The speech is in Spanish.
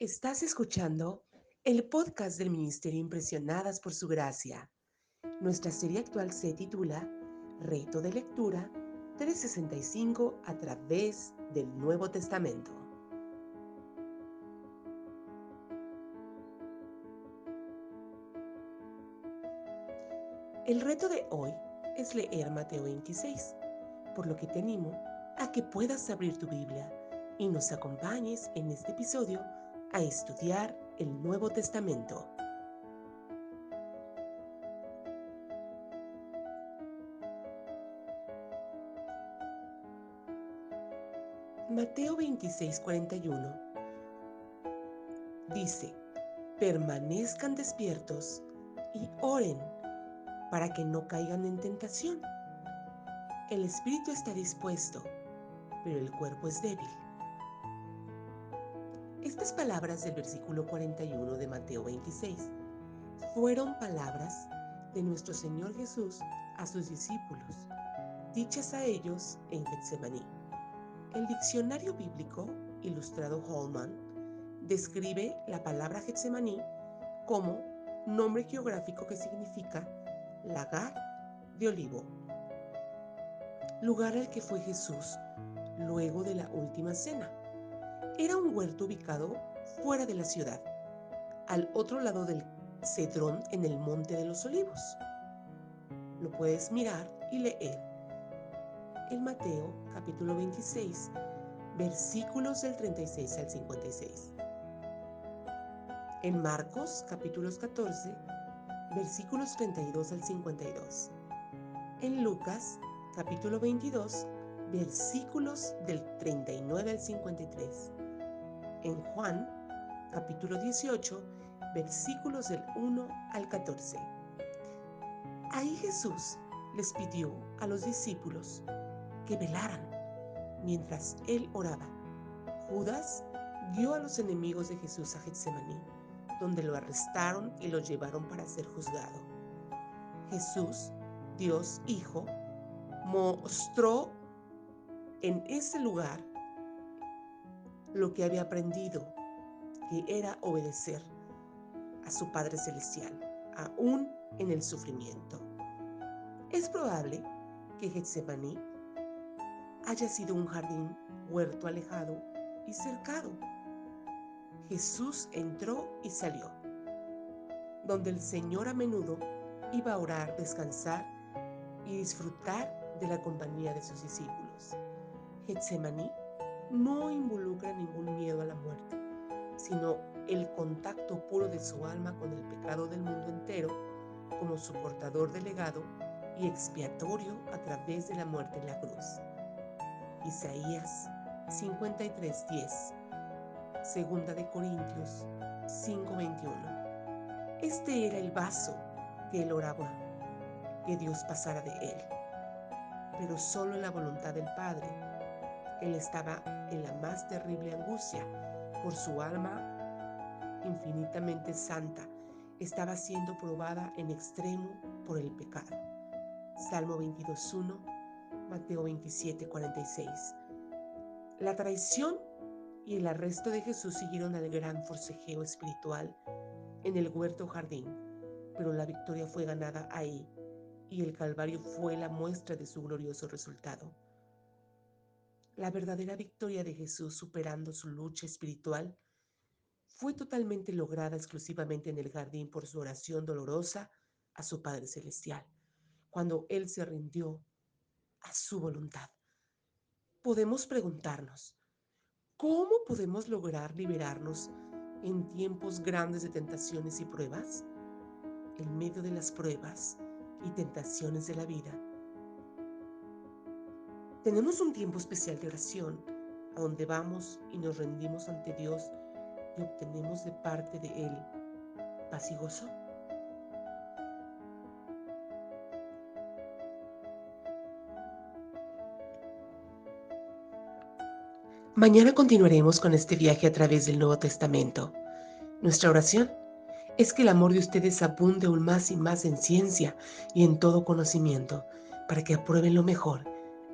Estás escuchando el podcast del Ministerio Impresionadas por Su Gracia. Nuestra serie actual se titula Reto de Lectura 365 a través del Nuevo Testamento. El reto de hoy es leer Mateo 26, por lo que te animo a que puedas abrir tu Biblia y nos acompañes en este episodio a estudiar el Nuevo Testamento. Mateo 26, 41 dice, permanezcan despiertos y oren para que no caigan en tentación. El espíritu está dispuesto, pero el cuerpo es débil. Estas palabras del versículo 41 de Mateo 26 fueron palabras de nuestro Señor Jesús a sus discípulos, dichas a ellos en Getsemaní. El diccionario bíblico ilustrado Holman describe la palabra Getsemaní como nombre geográfico que significa lagar de olivo, lugar al que fue Jesús luego de la última cena. Era un huerto ubicado fuera de la ciudad, al otro lado del Cedrón en el Monte de los Olivos. Lo puedes mirar y leer en Mateo capítulo 26, versículos del 36 al 56. En Marcos capítulos 14, versículos 32 al 52. En Lucas capítulo 22, versículos del 39 al 53 en Juan capítulo 18, versículos del 1 al 14. Ahí Jesús les pidió a los discípulos que velaran mientras él oraba. Judas guió a los enemigos de Jesús a Getsemaní, donde lo arrestaron y lo llevaron para ser juzgado. Jesús, Dios Hijo, mostró en ese lugar lo que había aprendido, que era obedecer a su Padre Celestial, aún en el sufrimiento. Es probable que Getsemaní haya sido un jardín, huerto alejado y cercado. Jesús entró y salió, donde el Señor a menudo iba a orar, descansar y disfrutar de la compañía de sus discípulos. Getsemaní no involucra ningún miedo a la muerte, sino el contacto puro de su alma con el pecado del mundo entero como su portador delegado y expiatorio a través de la muerte en la cruz. Isaías 53:10, Segunda de Corintios 5:21. Este era el vaso que él oraba, que Dios pasara de él, pero solo la voluntad del Padre él estaba en la más terrible angustia por su alma infinitamente santa. Estaba siendo probada en extremo por el pecado. Salmo 22.1, Mateo 27.46. La traición y el arresto de Jesús siguieron al gran forcejeo espiritual en el huerto jardín, pero la victoria fue ganada ahí y el Calvario fue la muestra de su glorioso resultado. La verdadera victoria de Jesús superando su lucha espiritual fue totalmente lograda exclusivamente en el jardín por su oración dolorosa a su Padre Celestial, cuando Él se rindió a su voluntad. Podemos preguntarnos, ¿cómo podemos lograr liberarnos en tiempos grandes de tentaciones y pruebas? En medio de las pruebas y tentaciones de la vida, tenemos un tiempo especial de oración a donde vamos y nos rendimos ante Dios y obtenemos de parte de Él paz y gozo. Mañana continuaremos con este viaje a través del Nuevo Testamento. Nuestra oración es que el amor de ustedes abunde aún más y más en ciencia y en todo conocimiento, para que aprueben lo mejor